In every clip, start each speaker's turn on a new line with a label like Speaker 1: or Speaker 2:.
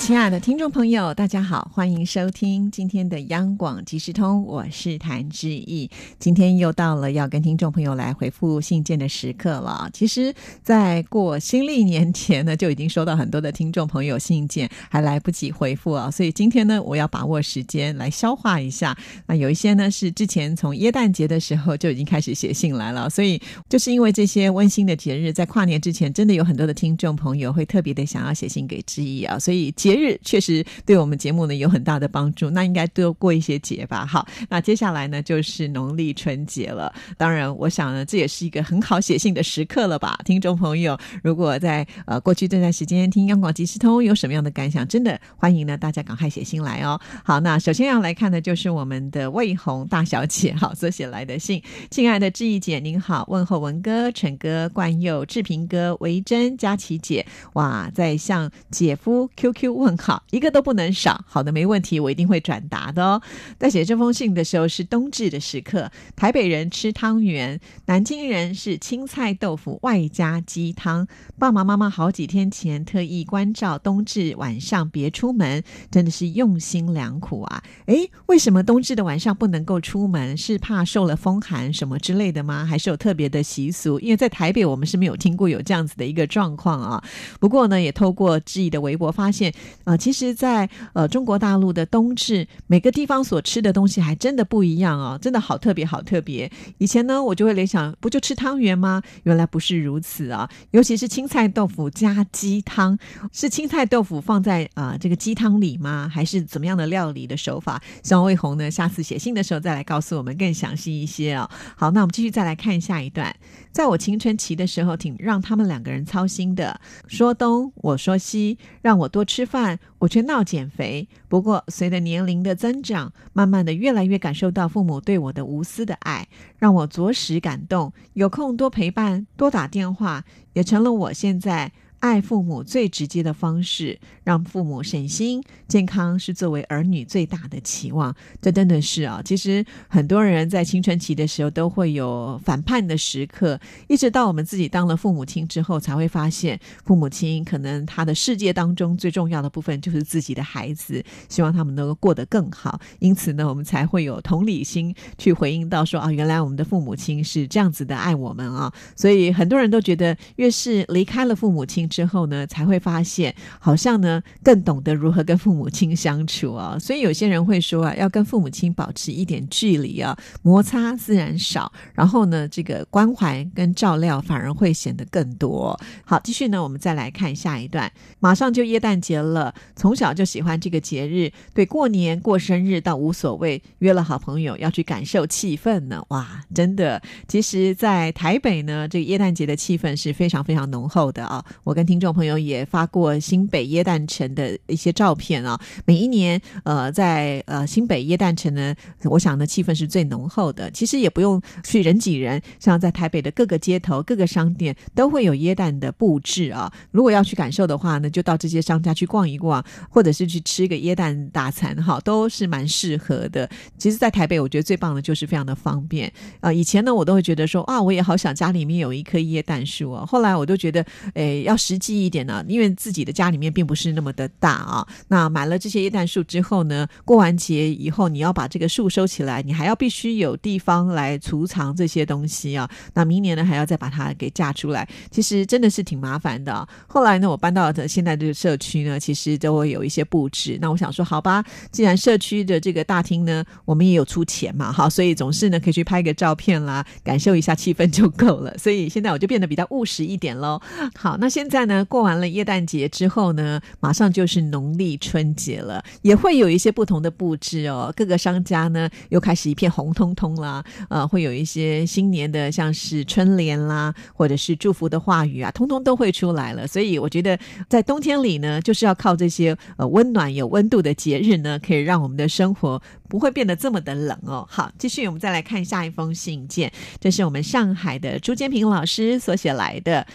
Speaker 1: 亲爱的听众朋友，大家好，欢迎收听今天的央广即时通，我是谭志毅。今天又到了要跟听众朋友来回复信件的时刻了。其实，在过新历年前呢，就已经收到很多的听众朋友信件，还来不及回复啊。所以今天呢，我要把握时间来消化一下。那有一些呢，是之前从耶诞节的时候就已经开始写信来了。所以就是因为这些温馨的节日，在跨年之前，真的有很多的听众朋友会特别的想要写信给志毅啊。所以节日确实对我们节目呢有很大的帮助，那应该多过一些节吧。好，那接下来呢就是农历春节了。当然，我想呢这也是一个很好写信的时刻了吧。听众朋友，如果在呃过去这段时间听央广即时通有什么样的感想，真的欢迎呢大家赶快写信来哦。好，那首先要来看的就是我们的魏红大小姐好所写来的信。亲爱的志毅姐您好，问候文哥、陈哥、冠佑、志平哥、维珍、佳琪姐。哇，在向姐夫 QQ 问好，一个都不能少。好的，没问题，我一定会转达的哦。在写这封信的时候是冬至的时刻，台北人吃汤圆，南京人是青菜豆腐外加鸡汤。爸爸妈妈好几天前特意关照冬至晚上别出门，真的是用心良苦啊。诶，为什么冬至的晚上不能够出门？是怕受了风寒什么之类的吗？还是有特别的习俗？因为在台北我们是没有听过有这样子的一个状况啊。不过呢，也透过志毅的微博发现，啊、其实在，呃中国大陆的冬至，每个地方所吃的东西还真的不一样哦，真的好特别，好特别。以前呢，我就会联想，不就吃汤圆吗？原来不是如此啊！尤其是青菜豆腐加鸡汤，是青菜豆腐放在啊、这个鸡汤里吗？还是怎么样的料理的手法？希望魏红呢，下次写信的时候再来告诉我们更详细一些哦。好，那我们继续再来看下一段。在我青春期的时候，挺让他们两个人操心的，说东我说西，让我多吃饭，我却闹减肥。不过随着年龄的增长，慢慢的越来越感受到父母对我的无私的爱，让我着实感动。有空多陪伴，多打电话，也成了我现在。爱父母最直接的方式，让父母省心，健康是作为儿女最大的期望。这真的是啊，其实很多人在青春期的时候都会有反叛的时刻，一直到我们自己当了父母亲之后，才会发现父母亲可能他的世界当中最重要的部分就是自己的孩子，希望他们能够过得更好。因此呢，我们才会有同理心去回应到说啊，原来我们的父母亲是这样子的爱我们啊。所以很多人都觉得，越是离开了父母亲之后呢，才会发现好像呢更懂得如何跟父母亲相处啊。所以有些人会说啊，要跟父母亲保持一点距离啊，摩擦自然少，然后呢，这个关怀跟照料反而会显得更多。好，继续呢，我们再来看下一段。马上就耶诞节了，从小就喜欢这个节日，对过年过生日倒无所谓，约了好朋友要去感受气氛呢。哇，真的，其实，在台北呢，这个耶诞节的气氛是非常非常浓厚的啊。我跟听众朋友也发过新北耶诞城的一些照片啊。每一年，呃，在呃新北耶诞城呢，我想呢气氛是最浓厚的。其实也不用去人挤人，像在台北的各个街头、各个商店都会有耶诞的布置啊。如果要去感受的话呢，就到这些商家去逛一逛，或者是去吃个耶诞大餐哈，都是蛮适合的。其实，在台北，我觉得最棒的就是非常的方便。呃，以前呢，我都会觉得说啊，我也好想家里面有一棵椰蛋树啊。后来我都觉得，诶，要是实际一点呢、因为自己的家里面并不是那么的大啊。那买了这些椰蛋树之后呢，过完节以后，你要把这个树收起来，你还要必须有地方来储藏这些东西啊。那明年呢，还要再把它给架出来，其实真的是挺麻烦的、后来呢，我搬到的现在这个社区呢，其实都会有一些布置。那我想说，好吧，既然社区的这个大厅呢，我们也有出钱嘛，哈，所以总是呢可以去拍个照片啦，感受一下气氛就够了。所以现在我就变得比较务实一点喽。好，那现在呢，过完了耶诞节之后呢，马上就是农历春节了，也会有一些不同的布置哦。各个商家呢又开始一片红彤彤啦，呃，会有一些新年的像是春联啦，或者是祝福的话语啊，通通都会出来了。所以我觉得在冬天里呢，就是要靠这些呃温暖有温度的节日呢，可以让我们的生活不会变得这么的冷哦。好，继续我们再来看下一封信件，这是我们上海的朱建平老师所写来的。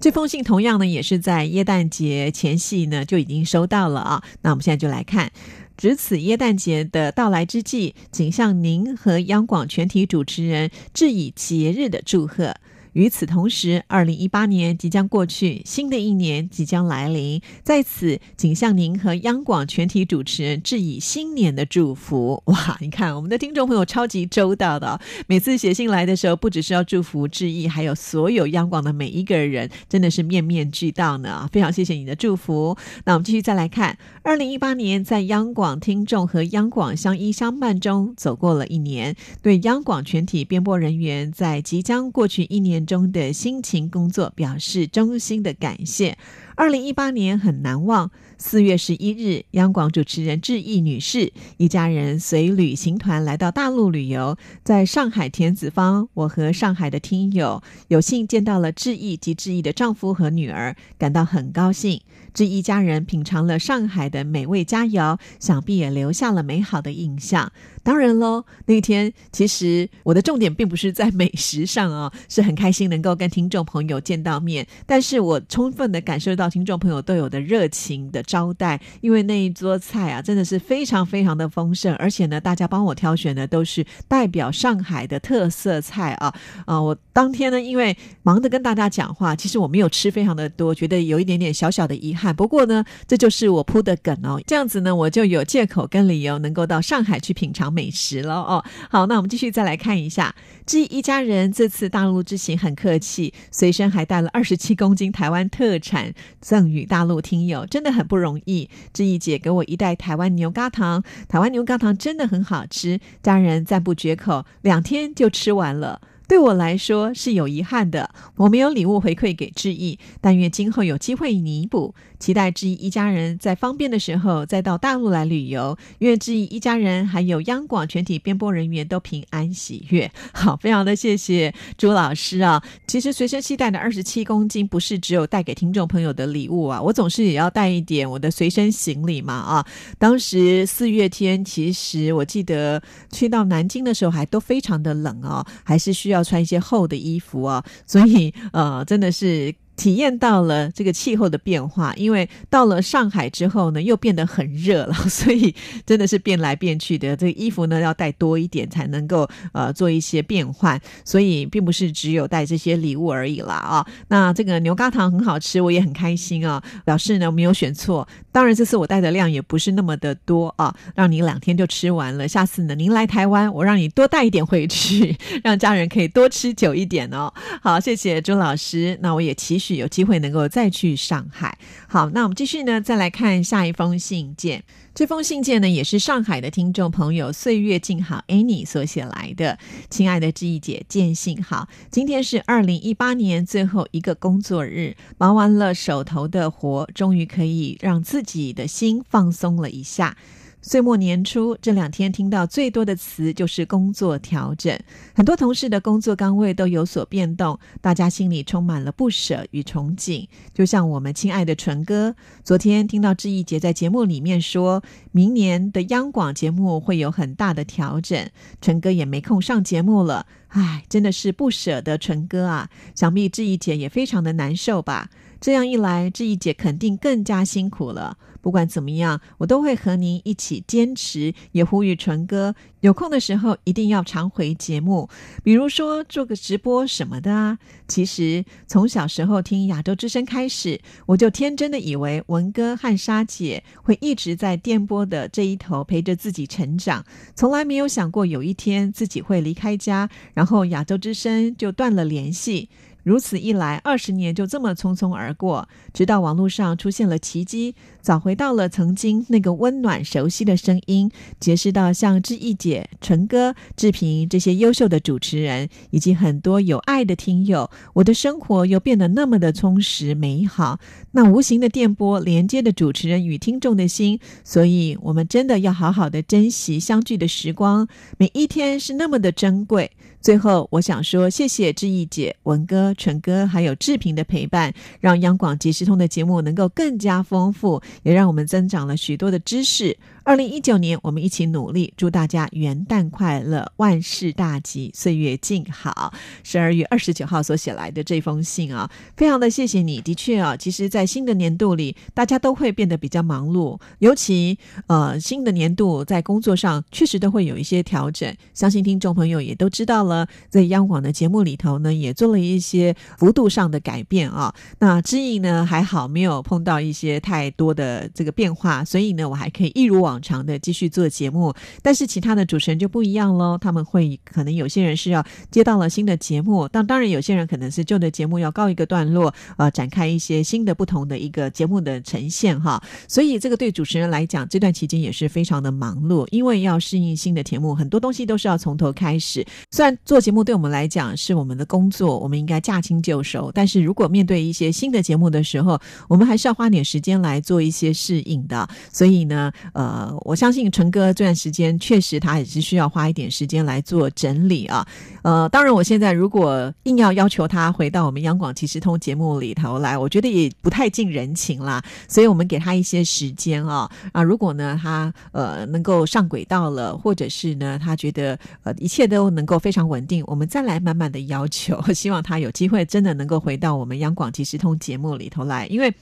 Speaker 1: 这封信同样呢，也是在耶诞节前夕呢就已经收到了啊。那我们现在就来看，值此耶诞节的到来之际，仅向您和央广全体主持人致以节日的祝贺。与此同时，二零一八年即将过去，新的一年即将来临，在此，仅向您和央广全体主持人致以新年的祝福。哇，你看我们的听众朋友超级周到的，每次写信来的时候，不只是要祝福致意，还有所有央广的每一个人，真的是面面俱到呢。非常谢谢你的祝福。那我们继续再来看，二零一八年在央广听众和央广相依相伴中走过了一年，对央广全体编播人员在即将过去一年。中的辛勤工作，表示衷心的感谢。二零一八年很难忘。四月十一日，央广主持人志毅女士一家人随旅行团来到大陆旅游，在上海田子坊，我和上海的听友有幸见到了志毅及志毅的丈夫和女儿，感到很高兴。志毅家人品尝了上海的美味佳肴，想必也留下了美好的印象。当然喽，那天其实我的重点并不是在美食上啊，是很开心能够跟听众朋友见到面，但是我充分的感受到听众朋友都有的热情的。招待，因为那一桌菜啊，真的是非常非常的丰盛，而且呢，大家帮我挑选的都是代表上海的特色菜啊啊！我当天呢，因为忙着跟大家讲话，其实我没有吃非常的多，觉得有一点点小小的遗憾。不过呢，这就是我铺的梗哦，这样子呢，我就有借口跟理由能够到上海去品尝美食了哦。好，那我们继续再来看一下，这一家人这次大陆之行很客气，随身还带了二十七公斤台湾特产赠予大陆听友，真的很不。容易，志毅姐给我一袋台湾牛轧糖，台湾牛轧糖真的很好吃，家人赞不绝口，两天就吃完了。对我来说是有遗憾的，我没有礼物回馈给志毅，但愿今后有机会弥补。期待志毅一家人在方便的时候再到大陆来旅游。愿志毅一家人还有央广全体编播人员都平安喜悦。好，非常的谢谢朱老师啊。其实随身携带的二十七公斤不是只有带给听众朋友的礼物啊，我总是也要带一点我的随身行李嘛啊。当时四月天，其实我记得去到南京的时候还都非常的冷哦，还是需要要穿一些厚的衣服啊，所以呃，真的是。体验到了这个气候的变化，因为到了上海之后呢，又变得很热了，所以真的是变来变去的。这衣服呢要带多一点，才能够呃做一些变换。所以并不是只有带这些礼物而已啦啊。那这个牛轧糖很好吃，我也很开心啊，表示呢没有选错。当然这次我带的量也不是那么的多啊，让你两天就吃完了。下次呢您来台湾，我让你多带一点回去，让家人可以多吃久一点哦。好，谢谢朱老师。那我也期许。有机会能够再去上海。好，那我们继续呢，再来看下一封信件。这封信件呢，也是上海的听众朋友岁月静好 Annie 所写来的。亲爱的志毅姐，见信好。今天是二零一八年最后一个工作日，忙完了手头的活，终于可以让自己的心放松了一下。岁末年初这两天听到最多的词就是工作调整，很多同事的工作岗位都有所变动，大家心里充满了不舍与憧憬。就像我们亲爱的纯哥，昨天听到志毅姐在节目里面说，明年的央广节目会有很大的调整，纯哥也没空上节目了。唉，真的是不舍得纯哥啊！想必志毅姐也非常的难受吧？这样一来，志毅姐肯定更加辛苦了。不管怎么样，我都会和您一起坚持，也呼吁纯哥有空的时候一定要常回节目，比如说做个直播什么的啊。其实从小时候听亚洲之声开始，我就天真的以为文哥和莎姐会一直在电波的这一头陪着自己成长，从来没有想过有一天自己会离开家，然后亚洲之声就断了联系。如此一来，二十年就这么匆匆而过。直到网络上出现了奇迹，找回到了曾经那个温暖熟悉的声音，结识到像志毅姐、纯哥、志平这些优秀的主持人，以及很多有爱的听友，我的生活又变得那么的充实美好。那无形的电波连接的主持人与听众的心，所以我们真的要好好的珍惜相聚的时光，每一天是那么的珍贵。最后，我想说，谢谢志毅姐、文哥。纯哥还有志平的陪伴，让央广即时通的节目能够更加丰富，也让我们增长了许多的知识。二零一九年，我们一起努力，祝大家元旦快乐，万事大吉，岁月静好。十二月二十九号所写来的这封信啊，非常的谢谢你。的确啊，其实，在新的年度里，大家都会变得比较忙碌，尤其呃，新的年度在工作上确实都会有一些调整。相信听众朋友也都知道了，在央广的节目里头呢，也做了一些幅度上的改变啊。那知意呢，还好没有碰到一些太多的这个变化，所以呢，我还可以一如往。往常的继续做节目，但是其他的主持人就不一样喽。他们会可能有些人是要接到了新的节目，但当然有些人可能是旧的节目要告一个段落，呃，展开一些新的不同的一个节目的呈现哈。所以这个对主持人来讲，这段期间也是非常的忙碌，因为要适应新的节目，很多东西都是要从头开始。虽然做节目对我们来讲是我们的工作，我们应该驾轻就熟，但是如果面对一些新的节目的时候，我们还是要花点时间来做一些适应的。所以呢，呃。呃，我相信陈哥这段时间确实他也是需要花一点时间来做整理啊。呃，当然，我现在如果硬要要求他回到我们央广即时通节目里头来，我觉得也不太近人情啦。所以我们给他一些时间啊啊，如果呢他呃能够上轨道了，或者是呢他觉得呃一切都能够非常稳定，我们再来慢慢的要求，希望他有机会真的能够回到我们央广即时通节目里头来，因为。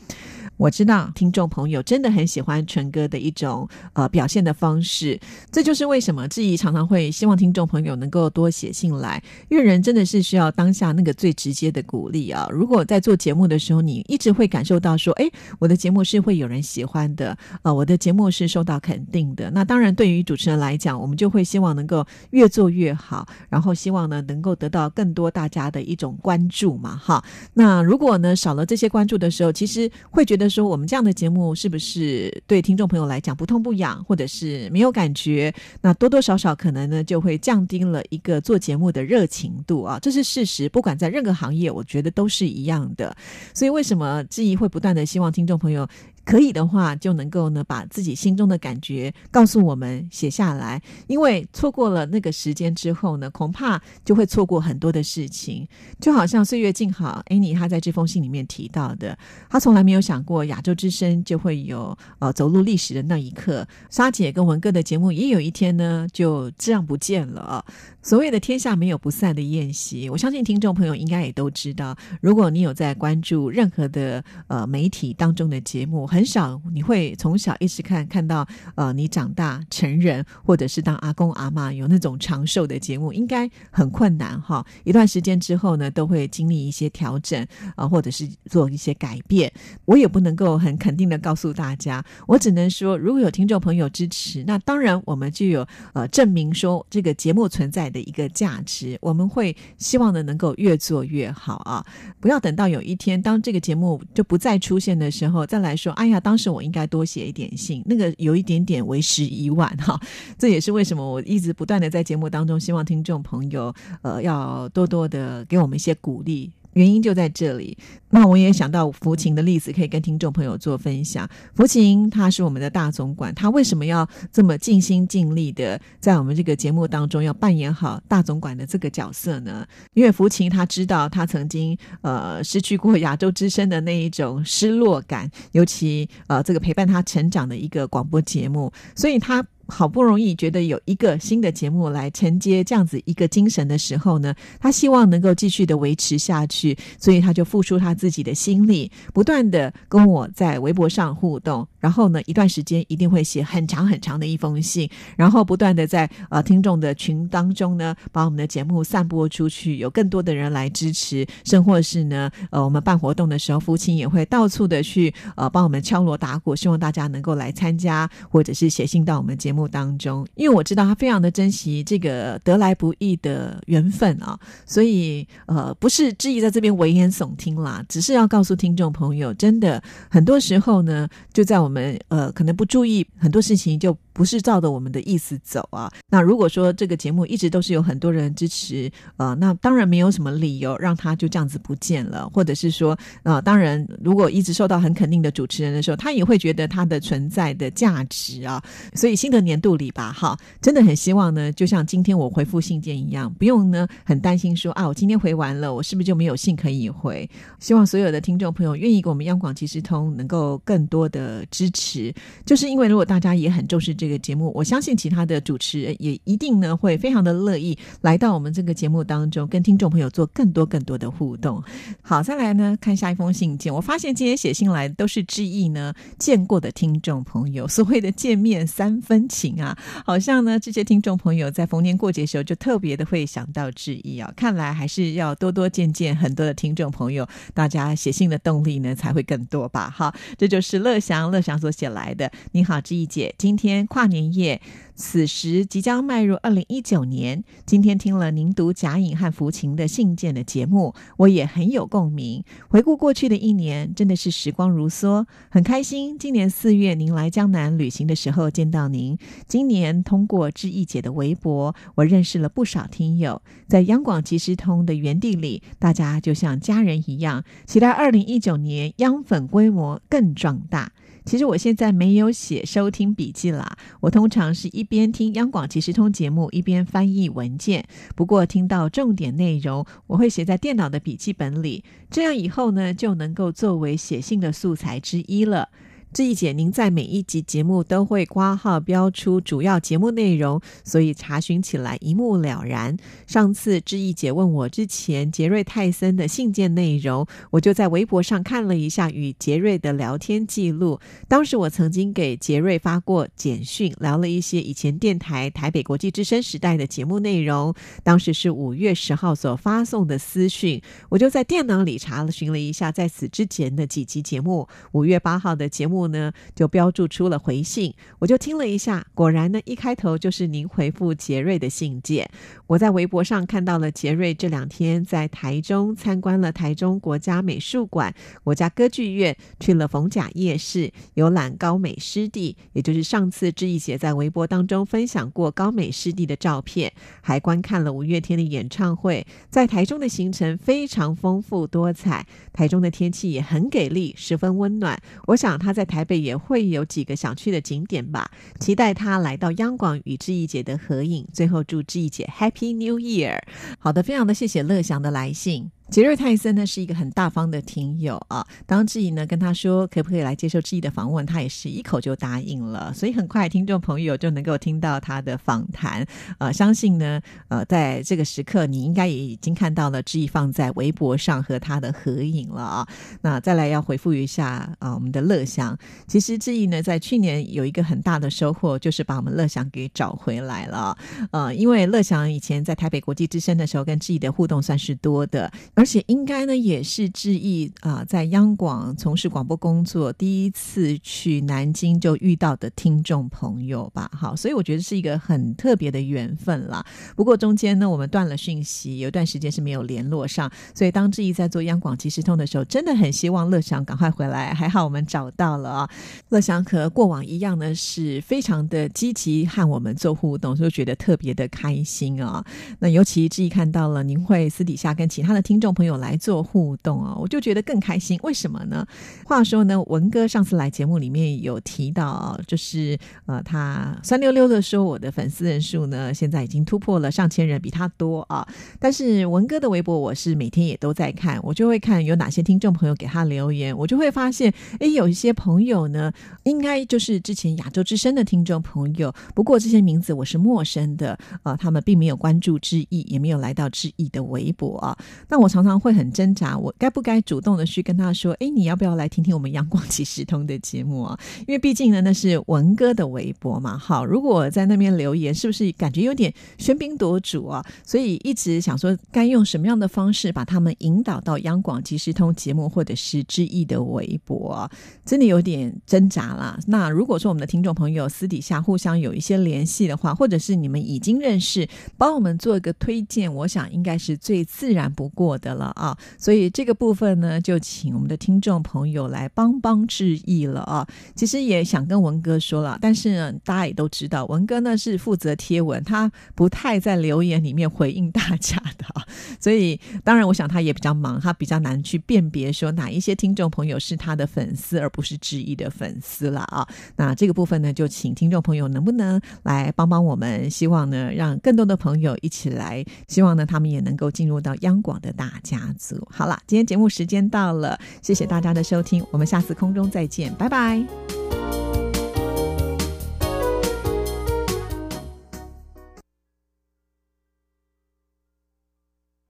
Speaker 1: 我知道听众朋友真的很喜欢纯哥的一种呃表现的方式，这就是为什么志毅常常会希望听众朋友能够多写信来，因为人真的是需要当下那个最直接的鼓励啊。如果在做节目的时候，你一直会感受到说，哎，我的节目是会有人喜欢的，呃，我的节目是受到肯定的，那当然对于主持人来讲，我们就会希望能够越做越好，然后希望呢能够得到更多大家的一种关注嘛，哈。那如果呢少了这些关注的时候，其实会觉得。说我们这样的节目是不是对听众朋友来讲不痛不痒，或者是没有感觉？那多多少少可能呢，就会降低了一个做节目的热情度啊，这是事实。不管在任何行业，我觉得都是一样的。所以为什么质疑会不断的希望听众朋友？可以的话，就能够呢把自己心中的感觉告诉我们，写下来。因为错过了那个时间之后呢，恐怕就会错过很多的事情。就好像岁月静好，Annie 他在这封信里面提到的，她从来没有想过亚洲之声就会有呃走入历史的那一刻。沙姐跟文哥的节目也有一天呢就这样不见了。所谓的天下没有不散的宴席，我相信听众朋友应该也都知道。如果你有在关注任何的呃媒体当中的节目，很很少你会从小一直看看到呃你长大成人，或者是当阿公阿妈有那种长寿的节目，应该很困难哈。一段时间之后呢，都会经历一些调整啊，或者是做一些改变。我也不能够很肯定的告诉大家，我只能说，如果有听众朋友支持，那当然我们就有呃证明说这个节目存在的。一个价值，我们会希望呢能够越做越好啊！不要等到有一天，当这个节目就不再出现的时候，再来说，哎哎呀，当时我应该多写一点信，那个有一点点为时已晚哈。这也是为什么我一直不断的在节目当中，希望听众朋友呃要多多的给我们一些鼓励。原因就在这里。那我也想到福琴的例子，可以跟听众朋友做分享。福琴他是我们的大总管，他为什么要这么尽心尽力的在我们这个节目当中要扮演好大总管的这个角色呢？因为福琴他知道他曾经呃失去过亚洲之声的那一种失落感，尤其呃这个陪伴他成长的一个广播节目，所以他。好不容易觉得有一个新的节目来承接这样子一个精神的时候呢，他希望能够继续的维持下去，所以他就付出他自己的心力，不断的跟我在微博上互动，然后呢，一段时间一定会写很长很长的一封信，然后不断的在呃听众的群当中呢，把我们的节目散播出去，有更多的人来支持，甚或是呢，呃，我们办活动的时候，父亲也会到处的去呃帮我们敲锣打鼓，希望大家能够来参加，或者是写信到我们节目。目当中，因为我知道他非常的珍惜这个得来不易的缘分啊，所以呃，不是质疑在这边危言耸听啦，只是要告诉听众朋友，真的很多时候呢，就在我们呃可能不注意很多事情就。不是照着我们的意思走啊！那如果说这个节目一直都是有很多人支持，呃，那当然没有什么理由让他就这样子不见了，或者是说，呃，当然如果一直受到很肯定的主持人的时候，他也会觉得他的存在的价值啊。所以新的年度里吧，哈，真的很希望呢，就像今天我回复信件一样，不用呢很担心说啊，我今天回完了，我是不是就没有信可以回？希望所有的听众朋友愿意给我们央广即时通能够更多的支持，就是因为如果大家也很重视这个节目，我相信其他的主持人也一定呢会非常的乐意来到我们这个节目当中，跟听众朋友做更多更多的互动。好，再来呢看下一封信件，我发现今天写信来都是致意呢见过的听众朋友，所谓的见面三分情啊，好像呢这些听众朋友在逢年过节时候就特别的会想到志毅啊，看来还是要多多见见很多的听众朋友，大家写信的动力呢才会更多吧。好，这就是乐祥乐祥所写来的。你好，志毅姐，今天跨年夜。此时即将迈入二零一九年，今天听了您读贾颖和福琴的信件的节目，我也很有共鸣。回顾过去的一年，真的是时光如梭，很开心。今年四月您来江南旅行的时候见到您，今年通过志毅姐的微博，我认识了不少听友。在央广即时通的园地里，大家就像家人一样。期待二零一九年央粉规模更壮大。其实我现在没有写收听笔记啦，我通常是一边听央广即时通节目，一边翻译文件。不过听到重点内容，我会写在电脑的笔记本里，这样以后呢就能够作为写信的素材之一了。志毅姐，您在每一集节目都会挂号标出主要节目内容，所以查询起来一目了然。上次志毅姐问我之前杰瑞泰森的信件内容，我就在微博上看了一下与杰瑞的聊天记录。当时我曾经给杰瑞发过简讯，聊了一些以前电台台北国际之声时代的节目内容。当时是五月十号所发送的私讯，我就在电脑里查询了一下在此之前的几集节目。五月八号的节目。呢，就标注出了回信，我就听了一下，果然呢，一开头就是您回复杰瑞的信件。我在微博上看到了杰瑞这两天在台中参观了台中国家美术馆、国家歌剧院，去了逢甲夜市，游览高美湿地，也就是上次志毅姐在微博当中分享过高美湿地的照片，还观看了五月天的演唱会。在台中的行程非常丰富多彩，台中的天气也很给力，十分温暖。我想他在台北也会有几个想去的景点吧，期待他来到央广与志毅姐的合影。最后祝志毅姐 Happy New Year！好的，非常的谢谢乐祥的来信。杰瑞泰森呢是一个很大方的听友啊，当志毅呢跟他说可不可以来接受志毅的访问，他也是一口就答应了，所以很快听众朋友就能够听到他的访谈。呃，相信呢，呃，在这个时刻你应该也已经看到了志毅放在微博上和他的合影了啊。那再来要回复一下啊，我们的乐祥，其实志毅呢在去年有一个很大的收获，就是把我们乐祥给找回来了。呃，因为乐祥以前在台北国际之声的时候，跟志毅的互动算是多的。而且应该呢，也是志毅啊，在央广从事广播工作第一次去南京就遇到的听众朋友吧。好，所以我觉得是一个很特别的缘分啦。不过中间呢，我们断了讯息，有一段时间是没有联络上。所以当志毅在做央广即时通的时候，真的很希望乐祥赶快回来。还好我们找到了啊，乐祥和过往一样呢，是非常的积极和我们做互动，就觉得特别的开心啊。那尤其志毅看到了，您会私底下跟其他的听众。朋友来做互动啊，我就觉得更开心。为什么呢？话说呢，文哥上次来节目里面有提到，就是呃，他酸溜溜的说，我的粉丝人数呢，现在已经突破了上千人，比他多啊。但是文哥的微博，我是每天也都在看，我就会看有哪些听众朋友给他留言，我就会发现，哎，有一些朋友呢，应该就是之前亚洲之声的听众朋友，不过这些名字我是陌生的啊，他们并没有关注志毅，也没有来到志毅的微博啊。那我。常常常会很挣扎，我该不该主动的去跟他说：“哎，你要不要来听听我们阳光即时通的节目啊？”因为毕竟呢，那是文哥的微博嘛。好，如果在那边留言，是不是感觉有点喧宾夺主啊？所以一直想说，该用什么样的方式把他们引导到央广即时通节目，或者是志毅的微博，真的有点挣扎啦。那如果说我们的听众朋友私底下互相有一些联系的话，或者是你们已经认识，帮我们做一个推荐，我想应该是最自然不过的。的了啊。所以这个部分呢，就请我们的听众朋友来帮帮致意了啊。其实也想跟文哥说了，但是呢，大家也都知道，文哥呢是负责贴文，他不太在留言里面回应大家的啊。所以当然，我想他也比较忙，他比较难去辨别说哪一些听众朋友是他的粉丝，而不是致意的粉丝了啊。那这个部分呢，就请听众朋友能不能来帮帮我们？希望呢，让更多的朋友一起来，希望呢，他们也能够进入到央广的大家族。好了，今天节目时间到了，谢谢大家的收听，我们下次空中再见，拜拜。